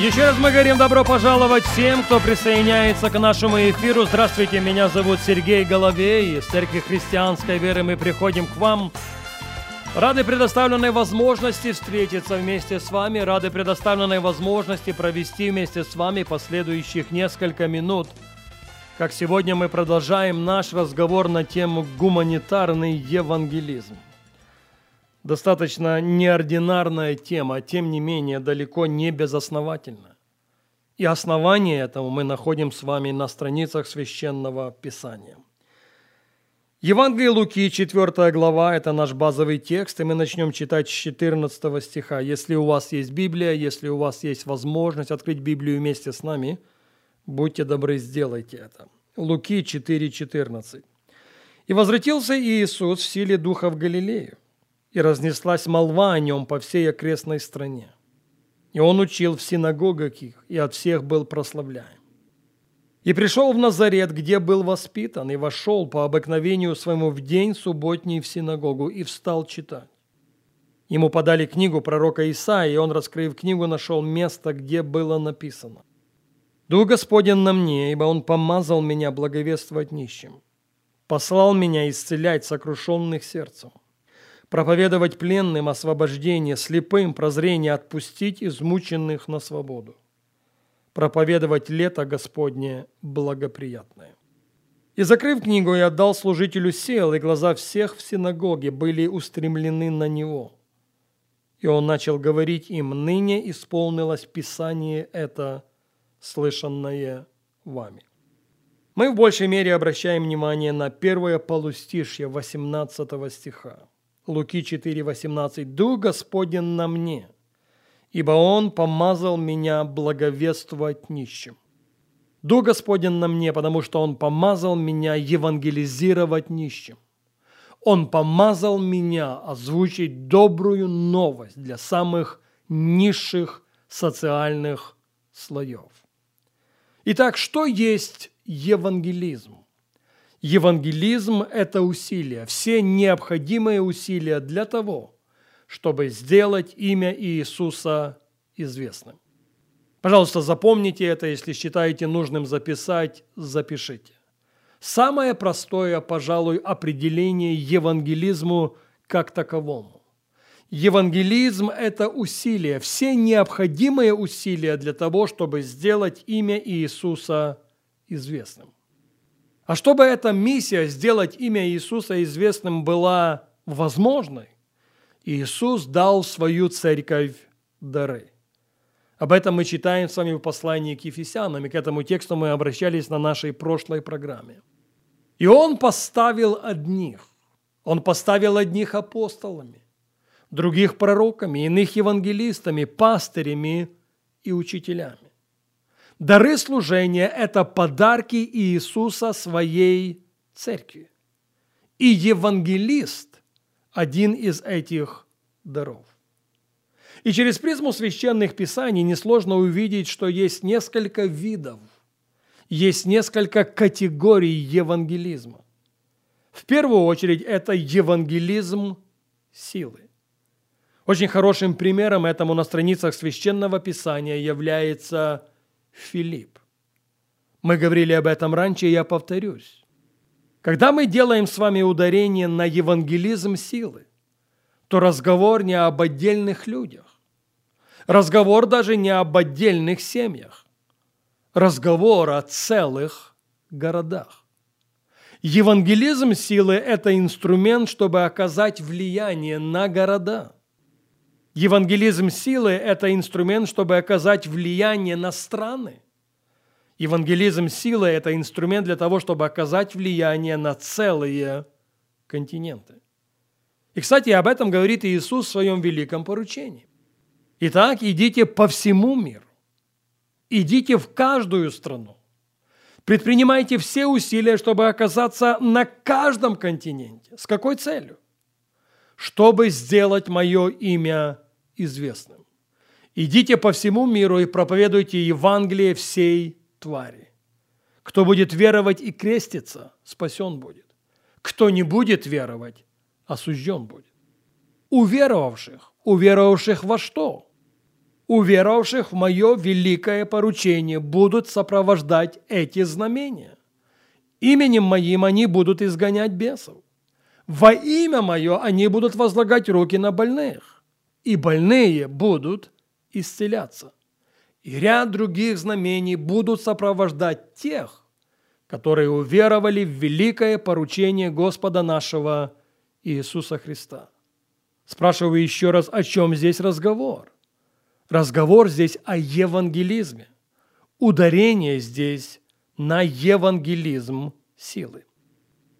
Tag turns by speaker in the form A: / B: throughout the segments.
A: Еще раз мы говорим добро пожаловать всем, кто присоединяется к нашему эфиру. Здравствуйте, меня зовут Сергей Головей. Из Церкви Христианской Веры мы приходим к вам. Рады предоставленной возможности встретиться вместе с вами, рады предоставленной возможности провести вместе с вами последующих несколько минут. Как сегодня мы продолжаем наш разговор на тему гуманитарный евангелизм. Достаточно неординарная тема, а тем не менее далеко не безосновательна. И основание этому мы находим с вами на страницах Священного Писания. Евангелие Луки, 4 глава, это наш базовый текст, и мы начнем читать с 14 стиха. Если у вас есть Библия, если у вас есть возможность открыть Библию вместе с нами, будьте добры, сделайте это. Луки 4,14. «И возвратился Иисус в силе Духа в Галилею, и разнеслась молва о нем по всей окрестной стране. И он учил в синагогах их, и от всех был прославляем. И пришел в Назарет, где был воспитан, и вошел по обыкновению своему в день субботний в синагогу, и встал читать. Ему подали книгу пророка Исаия, и он, раскрыв книгу, нашел место, где было написано. «Дух Господень на мне, ибо Он помазал меня благовествовать нищим, послал меня исцелять сокрушенных сердцем, проповедовать пленным освобождение, слепым прозрение отпустить измученных на свободу, проповедовать лето Господне благоприятное. И, закрыв книгу, я отдал служителю сел, и глаза всех в синагоге были устремлены на него. И он начал говорить им, ныне исполнилось Писание это, слышанное вами. Мы в большей мере обращаем внимание на первое полустишье 18 стиха. Луки 4,18. «Дух Господень на мне, ибо Он помазал меня благовествовать нищим». Дух Господень на мне, потому что Он помазал меня евангелизировать нищим. Он помазал меня озвучить добрую новость для самых низших социальных слоев. Итак, что есть евангелизм? Евангелизм – это усилия, все необходимые усилия для того, чтобы сделать имя Иисуса известным. Пожалуйста, запомните это, если считаете нужным записать, запишите. Самое простое, пожалуй, определение евангелизму как таковому. Евангелизм – это усилия, все необходимые усилия для того, чтобы сделать имя Иисуса известным. А чтобы эта миссия сделать имя Иисуса известным была возможной, Иисус дал свою церковь дары. Об этом мы читаем с вами в послании к Ефесянам, и к этому тексту мы обращались на нашей прошлой программе. И Он поставил одних. Он поставил одних апостолами, других пророками, иных евангелистами, пастырями и учителями. Дары служения – это подарки Иисуса своей церкви. И евангелист – один из этих даров. И через призму священных писаний несложно увидеть, что есть несколько видов, есть несколько категорий евангелизма. В первую очередь это евангелизм силы. Очень хорошим примером этому на страницах священного писания является Филипп. Мы говорили об этом раньше, и я повторюсь. Когда мы делаем с вами ударение на евангелизм силы, то разговор не об отдельных людях. Разговор даже не об отдельных семьях. Разговор о целых городах. Евангелизм силы – это инструмент, чтобы оказать влияние на города – Евангелизм силы – это инструмент, чтобы оказать влияние на страны. Евангелизм силы – это инструмент для того, чтобы оказать влияние на целые континенты. И, кстати, об этом говорит Иисус в своем великом поручении. Итак, идите по всему миру. Идите в каждую страну. Предпринимайте все усилия, чтобы оказаться на каждом континенте. С какой целью? Чтобы сделать мое имя известным. Идите по всему миру и проповедуйте Евангелие всей твари. Кто будет веровать и креститься, спасен будет. Кто не будет веровать, осужден будет. Уверовавших, уверовавших во что? Уверовавших в мое великое поручение будут сопровождать эти знамения. Именем моим они будут изгонять бесов. Во имя мое они будут возлагать руки на больных, и больные будут исцеляться. И ряд других знамений будут сопровождать тех, которые уверовали в великое поручение Господа нашего Иисуса Христа. Спрашиваю еще раз, о чем здесь разговор? Разговор здесь о евангелизме. Ударение здесь на евангелизм силы.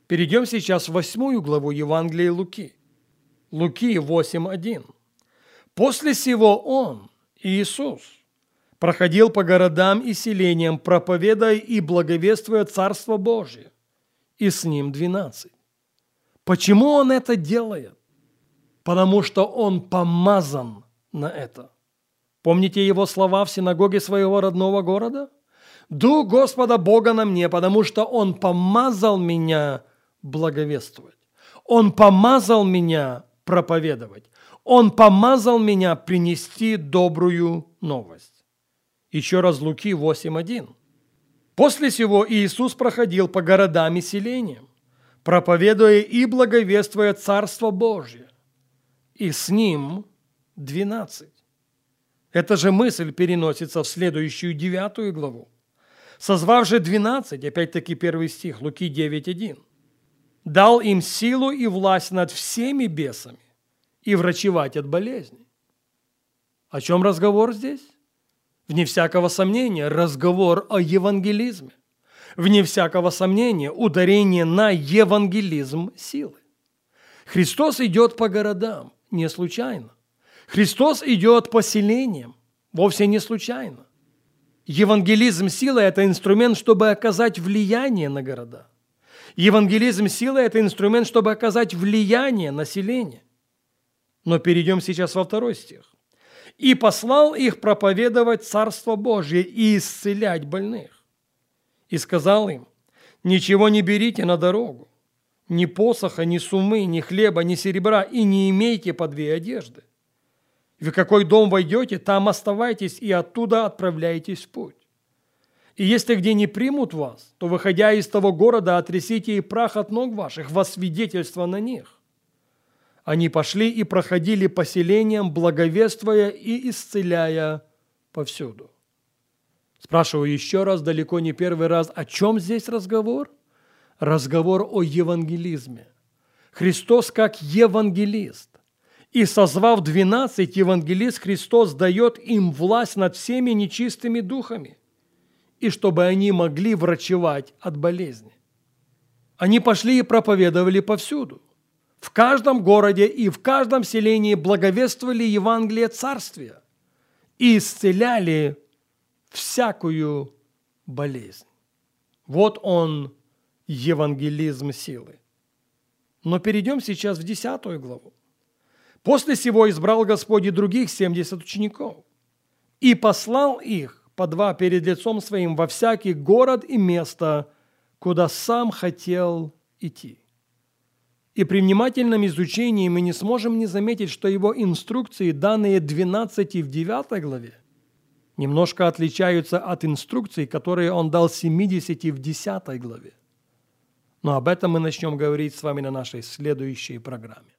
A: Перейдем сейчас в восьмую главу Евангелия Луки. Луки 8.1. После сего Он, Иисус, проходил по городам и селениям, проповедуя и благовествуя Царство Божие, и с Ним двенадцать. Почему Он это делает? Потому что Он помазан на это – Помните его слова в синагоге своего родного города? «Дух Господа Бога на мне, потому что Он помазал меня благовествовать. Он помазал меня проповедовать. Он помазал меня принести добрую новость». Еще раз Луки 8.1. После сего Иисус проходил по городам и селениям, проповедуя и благовествуя Царство Божье. И с ним двенадцать. Эта же мысль переносится в следующую девятую главу. Созвав же двенадцать, опять-таки первый стих, Луки 9.1, дал им силу и власть над всеми бесами и врачевать от болезней. О чем разговор здесь? Вне всякого сомнения, разговор о евангелизме. Вне всякого сомнения, ударение на евангелизм силы. Христос идет по городам не случайно. Христос идет по селениям, вовсе не случайно. Евангелизм силы – это инструмент, чтобы оказать влияние на города. Евангелизм силы – это инструмент, чтобы оказать влияние на населения. Но перейдем сейчас во второй стих. «И послал их проповедовать Царство Божье и исцелять больных. И сказал им, ничего не берите на дорогу, ни посоха, ни сумы, ни хлеба, ни серебра, и не имейте по две одежды в какой дом войдете, там оставайтесь и оттуда отправляйтесь в путь. И если где не примут вас, то, выходя из того города, отрясите и прах от ног ваших во свидетельство на них. Они пошли и проходили поселением, благовествуя и исцеляя повсюду. Спрашиваю еще раз, далеко не первый раз, о чем здесь разговор? Разговор о евангелизме. Христос как евангелист и созвав двенадцать, евангелист Христос дает им власть над всеми нечистыми духами, и чтобы они могли врачевать от болезни. Они пошли и проповедовали повсюду. В каждом городе и в каждом селении благовествовали Евангелие Царствия и исцеляли всякую болезнь. Вот он, евангелизм силы. Но перейдем сейчас в десятую главу. После сего избрал Господь и других семьдесят учеников и послал их по два перед лицом своим во всякий город и место, куда сам хотел идти. И при внимательном изучении мы не сможем не заметить, что его инструкции, данные 12 в 9 главе, немножко отличаются от инструкций, которые он дал 70 в 10 главе. Но об этом мы начнем говорить с вами на нашей следующей программе.